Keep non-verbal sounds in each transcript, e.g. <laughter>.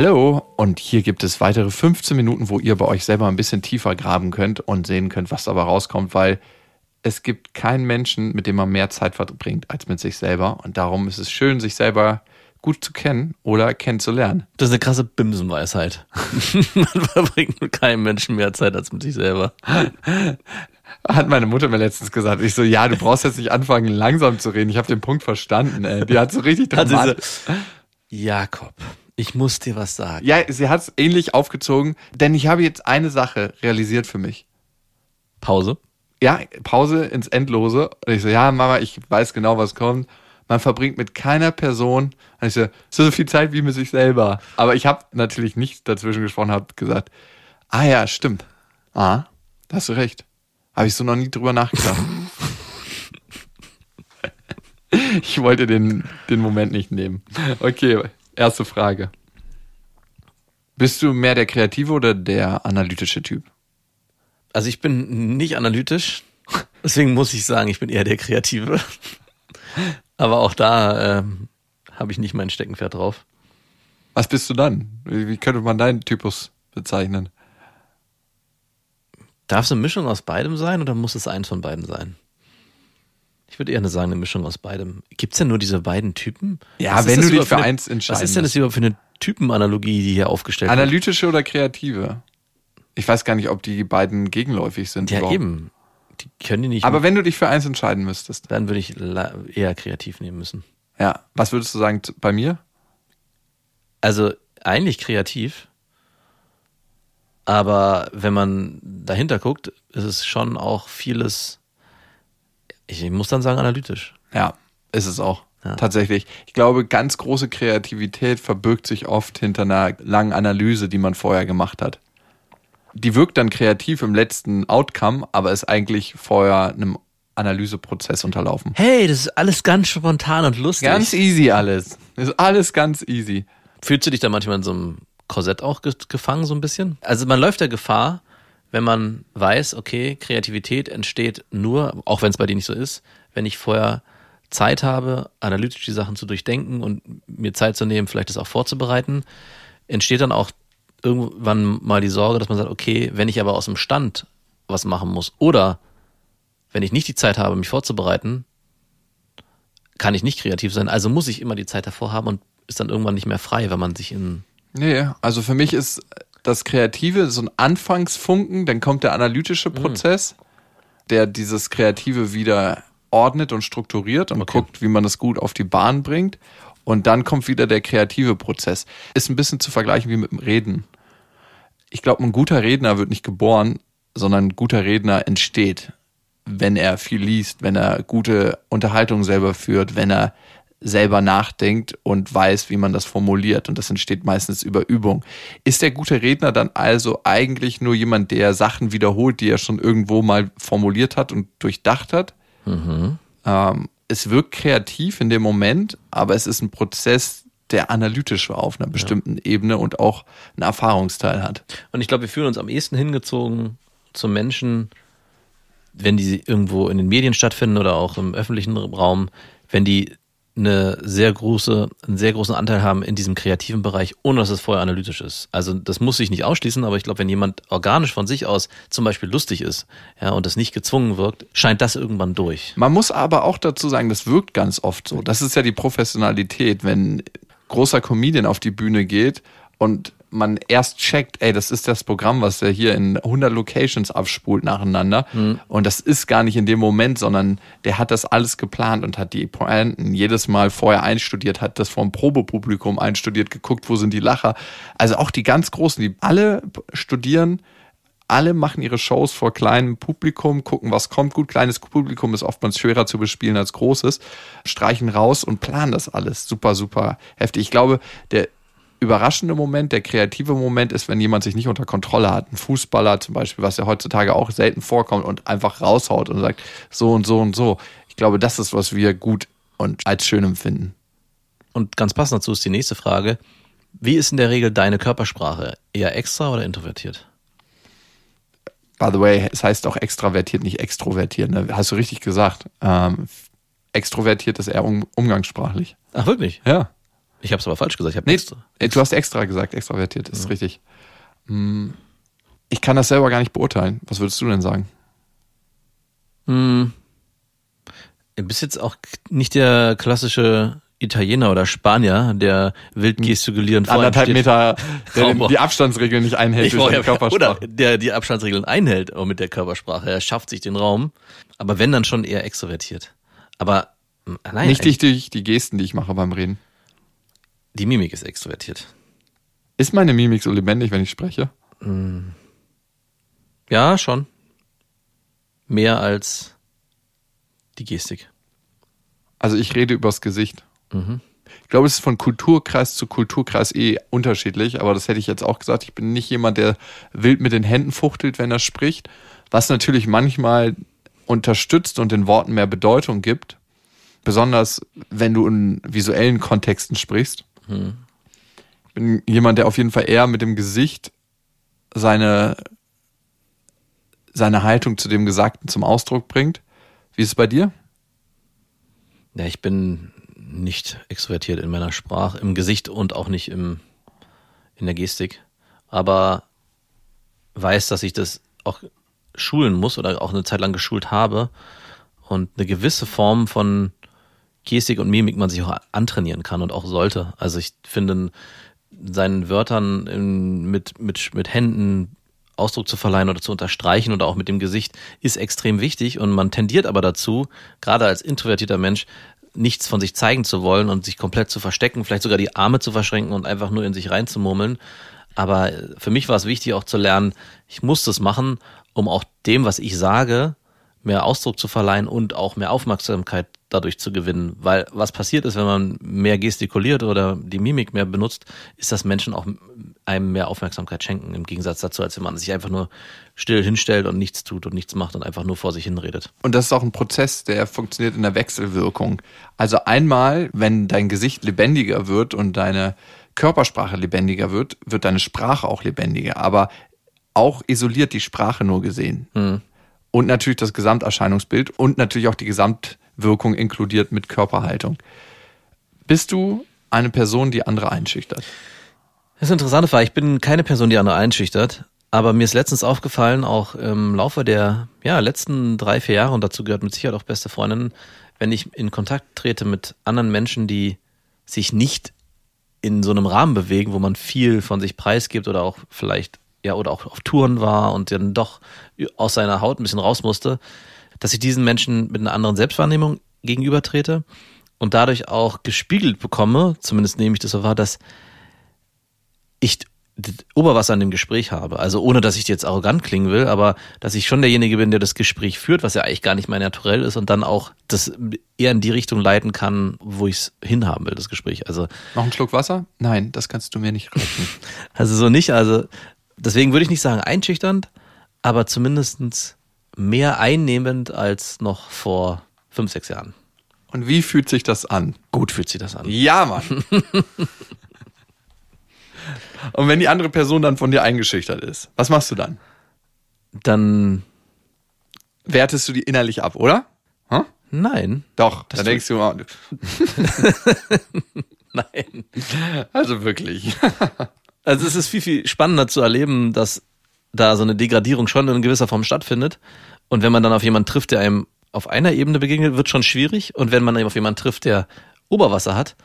Hallo und hier gibt es weitere 15 Minuten, wo ihr bei euch selber ein bisschen tiefer graben könnt und sehen könnt, was dabei rauskommt, weil es gibt keinen Menschen, mit dem man mehr Zeit verbringt als mit sich selber und darum ist es schön, sich selber gut zu kennen oder kennenzulernen. Das ist eine krasse Bimsenweisheit. <laughs> man verbringt mit keinem Menschen mehr Zeit als mit sich selber. Hat meine Mutter mir letztens gesagt. Ich so, ja, du brauchst jetzt nicht anfangen, langsam zu reden. Ich habe den Punkt verstanden. Ey. Die hat so richtig dramatisch. So, Jakob, ich muss dir was sagen. Ja, sie hat es ähnlich aufgezogen, denn ich habe jetzt eine Sache realisiert für mich. Pause? Ja, Pause ins Endlose. Und ich so, ja, Mama, ich weiß genau, was kommt man verbringt mit keiner Person also, so viel Zeit wie mit sich selber. Aber ich habe natürlich nicht dazwischen gesprochen, habe gesagt, ah ja, stimmt. Ah, da hast du recht. Habe ich so noch nie drüber nachgedacht. <laughs> ich wollte den, den Moment nicht nehmen. Okay, erste Frage. Bist du mehr der kreative oder der analytische Typ? Also ich bin nicht analytisch, deswegen muss ich sagen, ich bin eher der kreative. Aber auch da ähm, habe ich nicht mein Steckenpferd drauf. Was bist du dann? Wie, wie könnte man deinen Typus bezeichnen? Darf es eine Mischung aus beidem sein oder muss es eins von beiden sein? Ich würde eher sagen, eine Mischung aus beidem. Gibt es denn nur diese beiden Typen? Ja, was wenn du dich für, eine, eins entscheidest. Was ist denn das überhaupt für eine Typenanalogie, die hier aufgestellt wird? Analytische oder kreative? Ich weiß gar nicht, ob die beiden gegenläufig sind. Ja, überhaupt. eben die können die nicht. Aber wenn du dich für eins entscheiden müsstest. Dann würde ich eher kreativ nehmen müssen. Ja. Was würdest du sagen bei mir? Also eigentlich kreativ. Aber wenn man dahinter guckt, ist es schon auch vieles, ich muss dann sagen, analytisch. Ja, ist es auch. Ja. Tatsächlich. Ich glaube, ganz große Kreativität verbirgt sich oft hinter einer langen Analyse, die man vorher gemacht hat die wirkt dann kreativ im letzten Outcome, aber ist eigentlich vorher einem Analyseprozess unterlaufen. Hey, das ist alles ganz spontan und lustig. Ganz easy alles. Das ist alles ganz easy. Fühlst du dich da manchmal in so einem Korsett auch gefangen, so ein bisschen? Also man läuft der Gefahr, wenn man weiß, okay, Kreativität entsteht nur, auch wenn es bei dir nicht so ist, wenn ich vorher Zeit habe, analytisch die Sachen zu durchdenken und mir Zeit zu nehmen, vielleicht das auch vorzubereiten, entsteht dann auch irgendwann mal die Sorge, dass man sagt, okay, wenn ich aber aus dem Stand was machen muss oder wenn ich nicht die Zeit habe, mich vorzubereiten, kann ich nicht kreativ sein. Also muss ich immer die Zeit davor haben und ist dann irgendwann nicht mehr frei, wenn man sich in. Nee, also für mich ist das Kreative so ein Anfangsfunken, dann kommt der analytische mhm. Prozess, mhm. der dieses Kreative wieder ordnet und strukturiert und okay. guckt, wie man das gut auf die Bahn bringt. Und dann kommt wieder der kreative Prozess. Ist ein bisschen zu vergleichen wie mit dem Reden. Ich glaube, ein guter Redner wird nicht geboren, sondern ein guter Redner entsteht, wenn er viel liest, wenn er gute Unterhaltung selber führt, wenn er selber nachdenkt und weiß, wie man das formuliert. Und das entsteht meistens über Übung. Ist der gute Redner dann also eigentlich nur jemand, der Sachen wiederholt, die er schon irgendwo mal formuliert hat und durchdacht hat? Mhm. Ähm, es wirkt kreativ in dem Moment, aber es ist ein Prozess, der analytisch war auf einer bestimmten ja. Ebene und auch einen Erfahrungsteil hat. Und ich glaube, wir fühlen uns am ehesten hingezogen zu Menschen, wenn die irgendwo in den Medien stattfinden oder auch im öffentlichen Raum, wenn die eine sehr große, einen sehr großen Anteil haben in diesem kreativen Bereich, ohne dass es vorher analytisch ist. Also das muss sich nicht ausschließen, aber ich glaube, wenn jemand organisch von sich aus zum Beispiel lustig ist, ja, und das nicht gezwungen wirkt, scheint das irgendwann durch. Man muss aber auch dazu sagen, das wirkt ganz oft so. Das ist ja die Professionalität, wenn großer Comedian auf die Bühne geht und man erst checkt, ey, das ist das Programm, was der hier in 100 Locations abspult nacheinander. Mhm. Und das ist gar nicht in dem Moment, sondern der hat das alles geplant und hat die Pointen jedes Mal vorher einstudiert, hat das vom Probepublikum einstudiert, geguckt, wo sind die Lacher. Also auch die ganz Großen, die alle studieren, alle machen ihre Shows vor kleinem Publikum, gucken, was kommt. Gut, kleines Publikum ist oftmals schwerer zu bespielen als großes, streichen raus und planen das alles. Super, super heftig. Ich glaube, der überraschende Moment, der kreative Moment ist, wenn jemand sich nicht unter Kontrolle hat. Ein Fußballer zum Beispiel, was ja heutzutage auch selten vorkommt und einfach raushaut und sagt, so und so und so. Ich glaube, das ist, was wir gut und als schön empfinden. Und ganz passend dazu ist die nächste Frage. Wie ist in der Regel deine Körpersprache? Eher extra oder introvertiert? By the way, es heißt auch extravertiert, nicht extrovertiert. Ne? Hast du richtig gesagt. Ähm, extrovertiert ist eher um, umgangssprachlich. Ach, wirklich? Ja. Ich habe es aber falsch gesagt. Ich hab Nee, extra. du hast extra gesagt, extravertiert, ist richtig. Hm, Ich kann das selber gar nicht beurteilen. Was würdest du denn sagen? Hm. Du bist jetzt auch nicht der klassische Italiener oder Spanier, der wild gestikulierend vor einem Anderthalb steht. Meter, der die Abstandsregeln nicht einhält Ich durch ja, Körpersprache. oder der die Abstandsregeln einhält auch mit der Körpersprache. Er schafft sich den Raum, aber wenn dann schon eher extrovertiert. Aber mm, nein, nicht eigentlich- durch die Gesten, die ich mache beim Reden. Die Mimik ist extrovertiert. Ist meine Mimik so lebendig, wenn ich spreche? Ja, schon. Mehr als die Gestik. Also ich rede übers Gesicht. Mhm. Ich glaube, es ist von Kulturkreis zu Kulturkreis eh unterschiedlich, aber das hätte ich jetzt auch gesagt. Ich bin nicht jemand, der wild mit den Händen fuchtelt, wenn er spricht, was natürlich manchmal unterstützt und den Worten mehr Bedeutung gibt, besonders wenn du in visuellen Kontexten sprichst. Ich bin jemand, der auf jeden Fall eher mit dem Gesicht seine, seine Haltung zu dem Gesagten zum Ausdruck bringt. Wie ist es bei dir? Ja, ich bin nicht extrovertiert in meiner Sprache, im Gesicht und auch nicht im, in der Gestik. Aber weiß, dass ich das auch schulen muss oder auch eine Zeit lang geschult habe und eine gewisse Form von Gestik und Mimik man sich auch antrainieren kann und auch sollte. Also ich finde, seinen Wörtern in, mit, mit, mit Händen Ausdruck zu verleihen oder zu unterstreichen oder auch mit dem Gesicht ist extrem wichtig und man tendiert aber dazu, gerade als introvertierter Mensch, nichts von sich zeigen zu wollen und sich komplett zu verstecken, vielleicht sogar die Arme zu verschränken und einfach nur in sich reinzumurmeln. Aber für mich war es wichtig auch zu lernen, ich muss das machen, um auch dem, was ich sage, mehr Ausdruck zu verleihen und auch mehr Aufmerksamkeit dadurch zu gewinnen. Weil was passiert ist, wenn man mehr gestikuliert oder die Mimik mehr benutzt, ist, dass Menschen auch einem mehr Aufmerksamkeit schenken, im Gegensatz dazu, als wenn man sich einfach nur still hinstellt und nichts tut und nichts macht und einfach nur vor sich hinredet. Und das ist auch ein Prozess, der funktioniert in der Wechselwirkung. Also einmal, wenn dein Gesicht lebendiger wird und deine Körpersprache lebendiger wird, wird deine Sprache auch lebendiger. Aber auch isoliert die Sprache nur gesehen. Und natürlich das Gesamterscheinungsbild und natürlich auch die Gesamtwirkung inkludiert mit Körperhaltung. Bist du eine Person, die andere einschüchtert? Das Interessante war, ich bin keine Person, die andere einschüchtert, aber mir ist letztens aufgefallen, auch im Laufe der ja, letzten drei, vier Jahre, und dazu gehört mit Sicherheit auch beste Freundinnen, wenn ich in Kontakt trete mit anderen Menschen, die sich nicht in so einem Rahmen bewegen, wo man viel von sich preisgibt oder auch vielleicht, ja, oder auch auf Touren war und dann doch aus seiner Haut ein bisschen raus musste, dass ich diesen Menschen mit einer anderen Selbstwahrnehmung gegenübertrete und dadurch auch gespiegelt bekomme, zumindest nehme ich das so wahr, dass ich Oberwasser in dem Gespräch habe. Also ohne, dass ich jetzt arrogant klingen will, aber dass ich schon derjenige bin, der das Gespräch führt, was ja eigentlich gar nicht mein Naturell ist und dann auch das eher in die Richtung leiten kann, wo ich es hinhaben will, das Gespräch. Also, Noch einen Schluck Wasser? Nein, das kannst du mir nicht reichen. <laughs> also so nicht. Also deswegen würde ich nicht sagen einschüchternd, aber zumindestens mehr einnehmend als noch vor fünf, sechs Jahren. Und wie fühlt sich das an? Gut fühlt sich das an. Ja, Mann. <laughs> Und wenn die andere Person dann von dir eingeschüchtert ist, was machst du dann? Dann Wertest du die innerlich ab, oder? Hm? nein, Doch, Das dann denkst du, <laughs> <laughs> nein. also wirklich. Also es ist viel, viel spannender zu erleben, dass da so eine Degradierung schon in gewisser Form stattfindet. Und wenn man dann auf jemanden trifft, der einem auf einer Ebene begegnet, wird schon schwierig. Und wenn man eben auf jemanden trifft, der Oberwasser hat,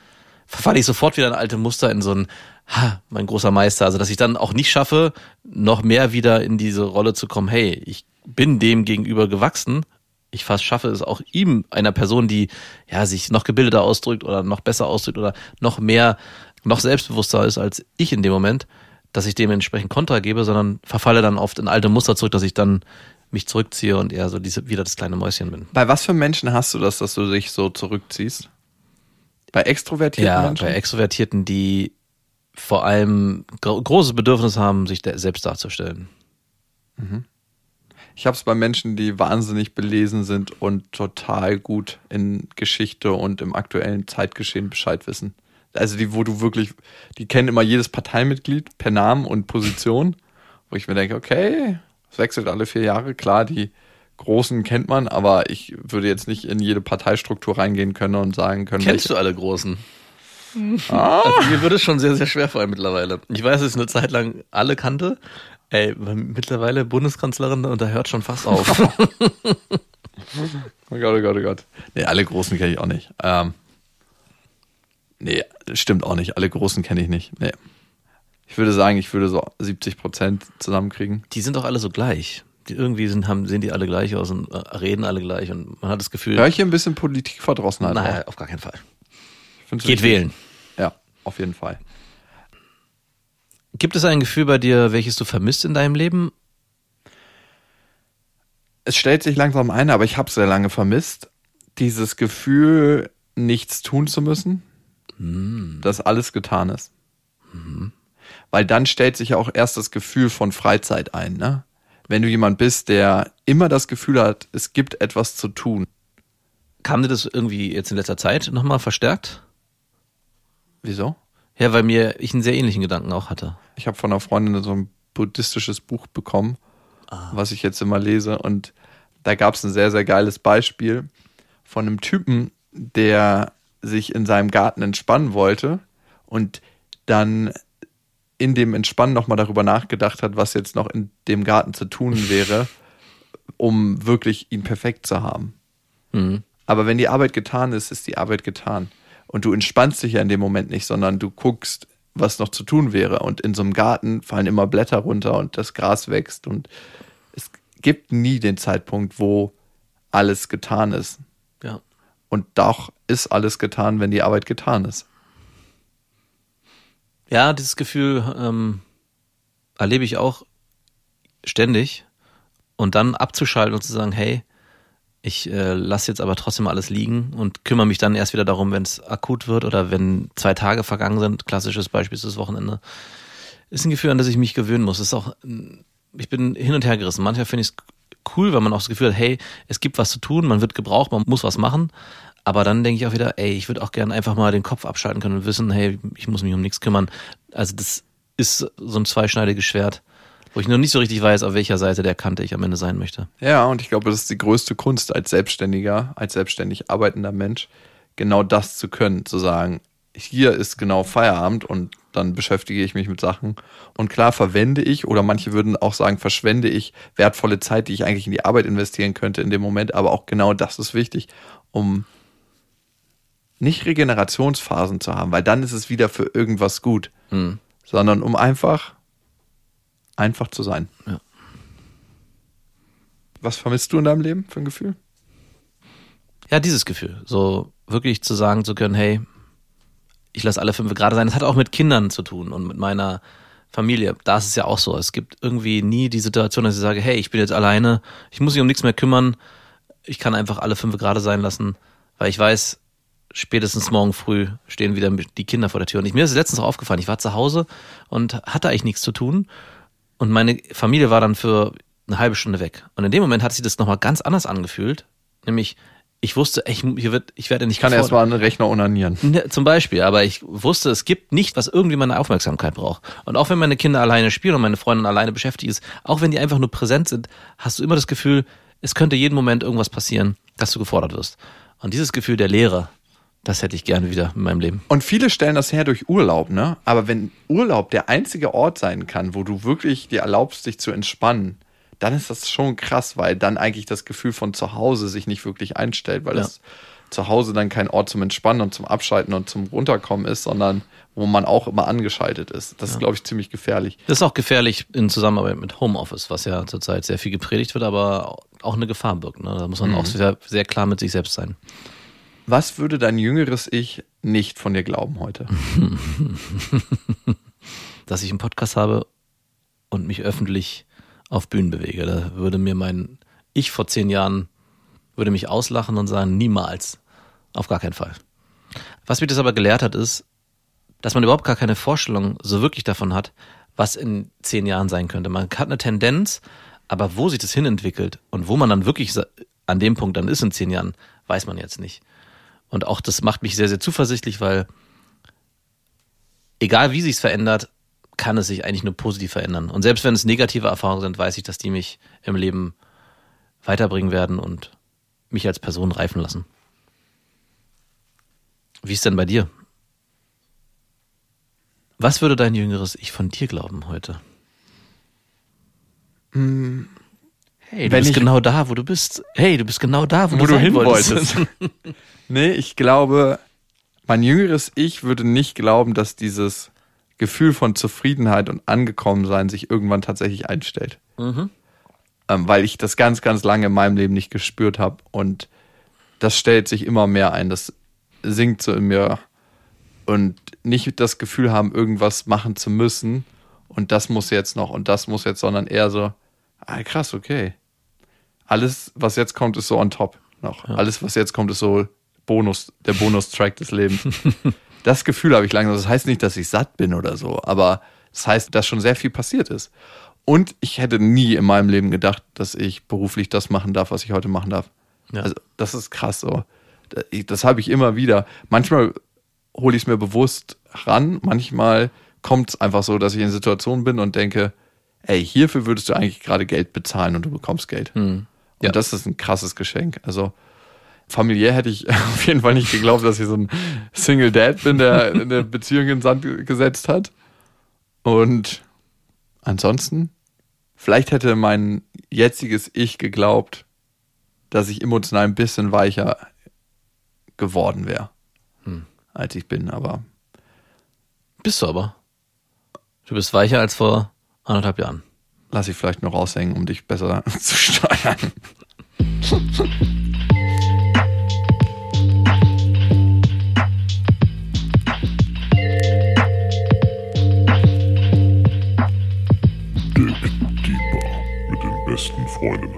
verfalle ich sofort wieder in alte Muster, in so ein, ha, mein großer Meister. Also dass ich dann auch nicht schaffe, noch mehr wieder in diese Rolle zu kommen, hey, ich bin dem gegenüber gewachsen. Ich fast schaffe es auch ihm, einer Person, die ja sich noch gebildeter ausdrückt oder noch besser ausdrückt oder noch mehr, noch selbstbewusster ist als ich in dem Moment, dass ich dementsprechend Kontra gebe, sondern verfalle dann oft in alte Muster zurück, dass ich dann mich zurückziehe und eher so diese, wieder das kleine Mäuschen bin. Bei was für Menschen hast du das, dass du dich so zurückziehst? Bei extrovertierten Ja, Menschen? bei Extrovertierten, die vor allem gro großes Bedürfnis haben, sich selbst darzustellen. Ich habe es bei Menschen, die wahnsinnig belesen sind und total gut in Geschichte und im aktuellen Zeitgeschehen Bescheid wissen. Also die, wo du wirklich, die kennen immer jedes Parteimitglied per Namen und Position, wo ich mir denke, okay, es wechselt alle vier Jahre. Klar, die Großen kennt man, aber ich würde jetzt nicht in jede Parteistruktur reingehen können und sagen können, Kennst du alle Großen? Also mir würde es schon sehr, sehr schwer fallen mittlerweile. Ich weiß, dass ich eine Zeit lang alle kannte. Ey, mittlerweile Bundeskanzlerin und da hört schon fast auf. <laughs> Oh Gott, oh Gott, oh Gott. Nee, alle Großen kenne ich auch nicht. Ähm, nee, stimmt auch nicht. Alle Großen kenne ich nicht. Nee. Ich würde sagen, ich würde so 70 Prozent zusammenkriegen. Die sind doch alle so gleich. Die irgendwie sind, haben, sehen die alle gleich aus und äh, reden alle gleich und man hat das Gefühl. Hör ich hier ein bisschen Politikverdrossenheit? Nein, auf gar keinen Fall. Geht nicht? wählen. Ja, auf jeden Fall. Gibt es ein Gefühl bei dir, welches du vermisst in deinem Leben? Es stellt sich langsam ein, aber ich habe sehr lange vermisst. Dieses Gefühl, nichts tun zu müssen, dass alles getan ist. Weil dann stellt sich ja auch erst das Gefühl von Freizeit ein. Ne? Wenn du jemand bist, der immer das Gefühl hat, es gibt etwas zu tun. Kam dir das irgendwie jetzt in letzter Zeit nochmal verstärkt? Wieso? Ja, weil mir ich einen sehr ähnlichen Gedanken auch hatte. Ich habe von einer Freundin so ein buddhistisches Buch bekommen, was ich jetzt immer lese. Und da gab es ein sehr, sehr geiles Beispiel von einem Typen, der sich in seinem Garten entspannen wollte und dann in dem Entspannen nochmal darüber nachgedacht hat, was jetzt noch in dem Garten zu tun <laughs> wäre, um wirklich ihn perfekt zu haben. Mhm. Aber wenn die Arbeit getan ist, ist die Arbeit getan. Und du entspannst dich ja in dem Moment nicht, sondern du guckst, was noch zu tun wäre. Und in so einem Garten fallen immer Blätter runter und das Gras wächst. Und es gibt nie den Zeitpunkt, wo alles getan ist. Ja. Und doch ist alles getan, wenn die Arbeit getan ist. Ja, dieses Gefühl ähm, erlebe ich auch ständig. Und dann abzuschalten und zu sagen, hey, ich äh, lasse jetzt aber trotzdem alles liegen und kümmere mich dann erst wieder darum, wenn es akut wird oder wenn zwei Tage vergangen sind. Klassisches Beispiel ist das Wochenende. Ist ein Gefühl, an das ich mich gewöhnen muss. Ist auch, ich bin hin und her gerissen. Manchmal finde ich es cool, weil man auch das Gefühl hat, hey, es gibt was zu tun, man wird gebraucht, man muss was machen. Aber dann denke ich auch wieder, ey, ich würde auch gerne einfach mal den Kopf abschalten können und wissen, hey, ich muss mich um nichts kümmern. Also das ist so ein zweischneidiges Schwert, wo ich noch nicht so richtig weiß, auf welcher Seite der Kante ich am Ende sein möchte. Ja, und ich glaube, das ist die größte Kunst als Selbstständiger, als selbstständig arbeitender Mensch, genau das zu können, zu sagen, hier ist genau Feierabend und dann beschäftige ich mich mit Sachen. Und klar verwende ich, oder manche würden auch sagen, verschwende ich wertvolle Zeit, die ich eigentlich in die Arbeit investieren könnte in dem Moment, aber auch genau das ist wichtig, um nicht Regenerationsphasen zu haben, weil dann ist es wieder für irgendwas gut, Hm. sondern um einfach, einfach zu sein. Ja. Was vermisst du in deinem Leben für ein Gefühl? Ja, dieses Gefühl. So wirklich zu sagen zu können, hey, ich lasse alle fünf gerade sein. Das hat auch mit Kindern zu tun und mit meiner Familie. Da ist es ja auch so. Es gibt irgendwie nie die Situation, dass ich sage, hey, ich bin jetzt alleine, ich muss mich um nichts mehr kümmern. Ich kann einfach alle fünf gerade sein lassen, weil ich weiß, spätestens morgen früh stehen wieder die Kinder vor der Tür. Und ich, mir ist letztens auch aufgefallen, ich war zu Hause und hatte eigentlich nichts zu tun. Und meine Familie war dann für eine halbe Stunde weg. Und in dem Moment hat sich das nochmal ganz anders angefühlt. Nämlich, ich wusste, ich, hier wird, ich werde nicht Ich kann erstmal einen Rechner unanieren. Ne, Zum Beispiel, aber ich wusste, es gibt nicht, was irgendwie meine Aufmerksamkeit braucht. Und auch wenn meine Kinder alleine spielen und meine Freundin alleine beschäftigt ist, auch wenn die einfach nur präsent sind, hast du immer das Gefühl, es könnte jeden Moment irgendwas passieren, dass du gefordert wirst. Und dieses Gefühl der Leere, das hätte ich gerne wieder in meinem Leben. Und viele stellen das her durch Urlaub, ne? Aber wenn Urlaub der einzige Ort sein kann, wo du wirklich dir erlaubst, dich zu entspannen, dann ist das schon krass, weil dann eigentlich das Gefühl von zu Hause sich nicht wirklich einstellt, weil Ja. das zu Hause dann kein Ort zum Entspannen und zum Abschalten und zum Runterkommen ist, sondern wo man auch immer angeschaltet ist. Das ist, glaube ich, ziemlich gefährlich. Das ist auch gefährlich in Zusammenarbeit mit Homeoffice, was ja zurzeit sehr viel gepredigt wird, aber auch eine Gefahr birgt. Ne? Da muss man auch sehr, sehr klar mit sich selbst sein. Was würde dein jüngeres Ich nicht von dir glauben heute? <laughs> dass ich einen Podcast habe und mich öffentlich auf Bühnen bewege. Da würde mir mein Ich vor zehn Jahren würde mich auslachen und sagen, niemals. Auf gar keinen Fall. Was mich das aber gelehrt hat, ist, dass man überhaupt gar keine Vorstellung so wirklich davon hat, was in zehn Jahren sein könnte. Man hat eine Tendenz, aber wo sich das hinentwickelt und wo man dann wirklich an dem Punkt dann ist in zehn Jahren, weiß man jetzt nicht. Und auch das macht mich sehr, sehr zuversichtlich, weil egal wie sich's verändert, kann es sich eigentlich nur positiv verändern. Und selbst wenn es negative Erfahrungen sind, weiß ich, dass die mich im Leben weiterbringen werden und mich als Person reifen lassen. Wie ist denn bei dir? Was würde dein jüngeres Ich von dir glauben heute? Hey, du Wenn bist genau da, wo du bist. Hey, du bist genau da, wo, wo du sein hin wolltest. <laughs> nee, ich glaube, mein jüngeres Ich würde nicht glauben, dass dieses Gefühl von Zufriedenheit und Angekommensein sich irgendwann tatsächlich einstellt. Mhm. Ähm, weil ich das ganz, ganz lange in meinem Leben nicht gespürt habe. Und das stellt sich immer mehr ein. Das sinkt so in mir. Und nicht das Gefühl haben, irgendwas machen zu müssen. Und das muss jetzt noch und das muss jetzt, sondern eher so, ah, krass, okay. Alles, was jetzt kommt, ist so on top noch. Alles, was jetzt kommt, ist so Bonus, der Bonustrack des Lebens. <laughs> das Gefühl habe ich langsam. Das heißt nicht, dass ich satt bin oder so, aber das heißt, dass schon sehr viel passiert ist. Und ich hätte nie in meinem Leben gedacht, dass ich beruflich das machen darf, was ich heute machen darf. Ja. Also, das ist krass so. Das habe ich immer wieder. Manchmal hole ich es mir bewusst ran, manchmal kommt es einfach so, dass ich in Situationen bin und denke, ey, hierfür würdest du eigentlich gerade Geld bezahlen und du bekommst Geld. Und Ja. das ist ein krasses Geschenk. Also familiär hätte ich <laughs> auf jeden Fall nicht geglaubt, dass ich so ein Single Dad bin, der eine Beziehung in den Sand gesetzt hat. Und ansonsten, vielleicht hätte mein jetziges Ich geglaubt, dass ich emotional ein bisschen weicher geworden wäre, als ich bin. Aber Bist du aber. Du bist weicher als vor anderthalb Jahren. lass ich vielleicht noch raushängen, um dich besser <laughs> zu steuern. <laughs> point of